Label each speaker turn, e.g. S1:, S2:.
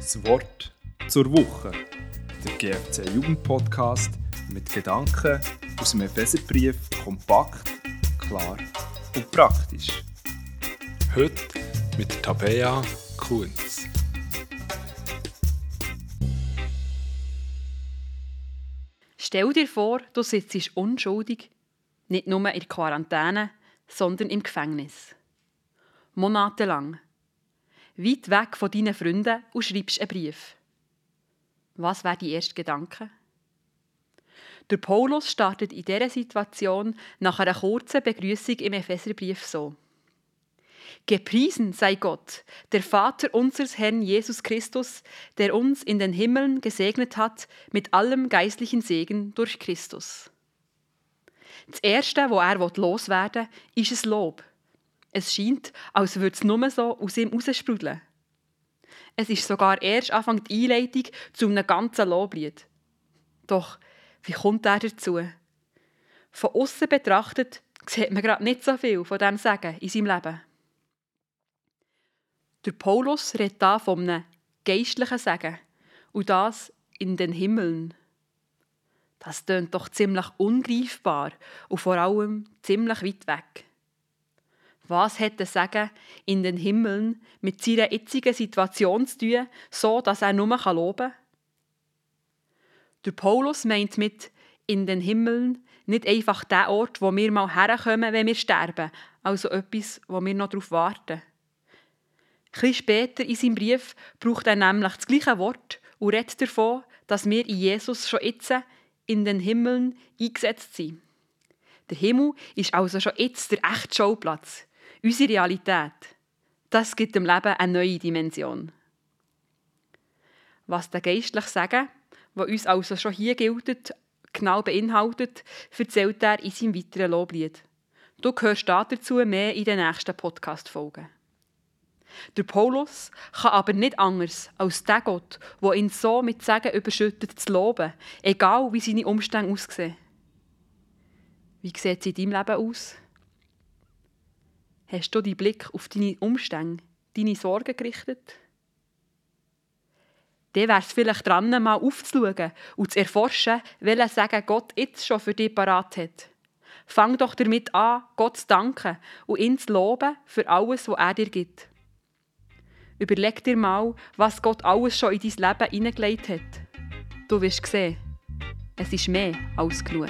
S1: Das Wort zur Woche. Der GFC Jugendpodcast mit Gedanken aus dem Epheserbrief kompakt, klar und praktisch.
S2: Heute mit Tabea Kunz.
S3: Stell dir vor, du sitzt unschuldig, nicht nur in Quarantäne, sondern im Gefängnis. Monatelang. Weit weg von deinen Freunden und schreibst einen Brief. Was wäre die erste Gedanke? Der Paulus startet in dieser Situation nach einer kurzen Begrüßung im Epheserbrief so. Gepriesen sei Gott, der Vater unseres Herrn Jesus Christus, der uns in den Himmeln gesegnet hat mit allem geistlichen Segen durch Christus. Das Erste, was er loswerden will, ist ein Lob. Es scheint, als würde es nur so aus ihm raussprudeln. Es ist sogar erst Anfang die Einleitung zu einem ganzen Loblied. Doch, wie kommt er dazu? Von außen betrachtet sieht man gerade nicht so viel von dem Sagen in seinem Leben. Der Paulus redet da von einem geistlichen Sagen und das in den Himmeln. Das tönt doch ziemlich ungreifbar und vor allem ziemlich weit weg. Was das Sagen in den Himmeln mit seiner jetzigen Situation zu tun, so dass er nur loben kann? Der Paulus meint mit in den Himmeln nicht einfach der Ort, wo wir mal herkommen, wenn wir sterben, also etwas, wo wir noch darauf warten. Ein später in seinem Brief braucht er nämlich das gleiche Wort und redet davon, dass wir in Jesus schon jetzt in den Himmeln eingesetzt sind. Der Himmel ist also schon jetzt der echte Schauplatz, unsere Realität. Das gibt dem Leben eine neue Dimension. Was der geistlich Sagen, was uns also schon hier gilt, genau beinhaltet, erzählt er in seinem weiteren Loblied. Du hörst dazu mehr in den nächsten Podcast-Folgen. Der Paulus kann aber nicht anders als der Gott, der ihn so mit Segen überschüttet, zu loben, egal wie seine Umstände aussehen. Wie sieht es in deinem Leben aus? Hast du deinen Blick auf deine Umstände, deine Sorgen gerichtet? Dann wäre es vielleicht dran, mal aufzuschauen und zu erforschen, welchen Segen Gott jetzt schon für dich parat hat. Fang doch damit an, Gott zu danken und ihn zu loben für alles, was er dir gibt. Überleg dir mal, was Gott alles schon in dein Leben hineingelegt hat. Du wirst sehen, es ist mehr als genug.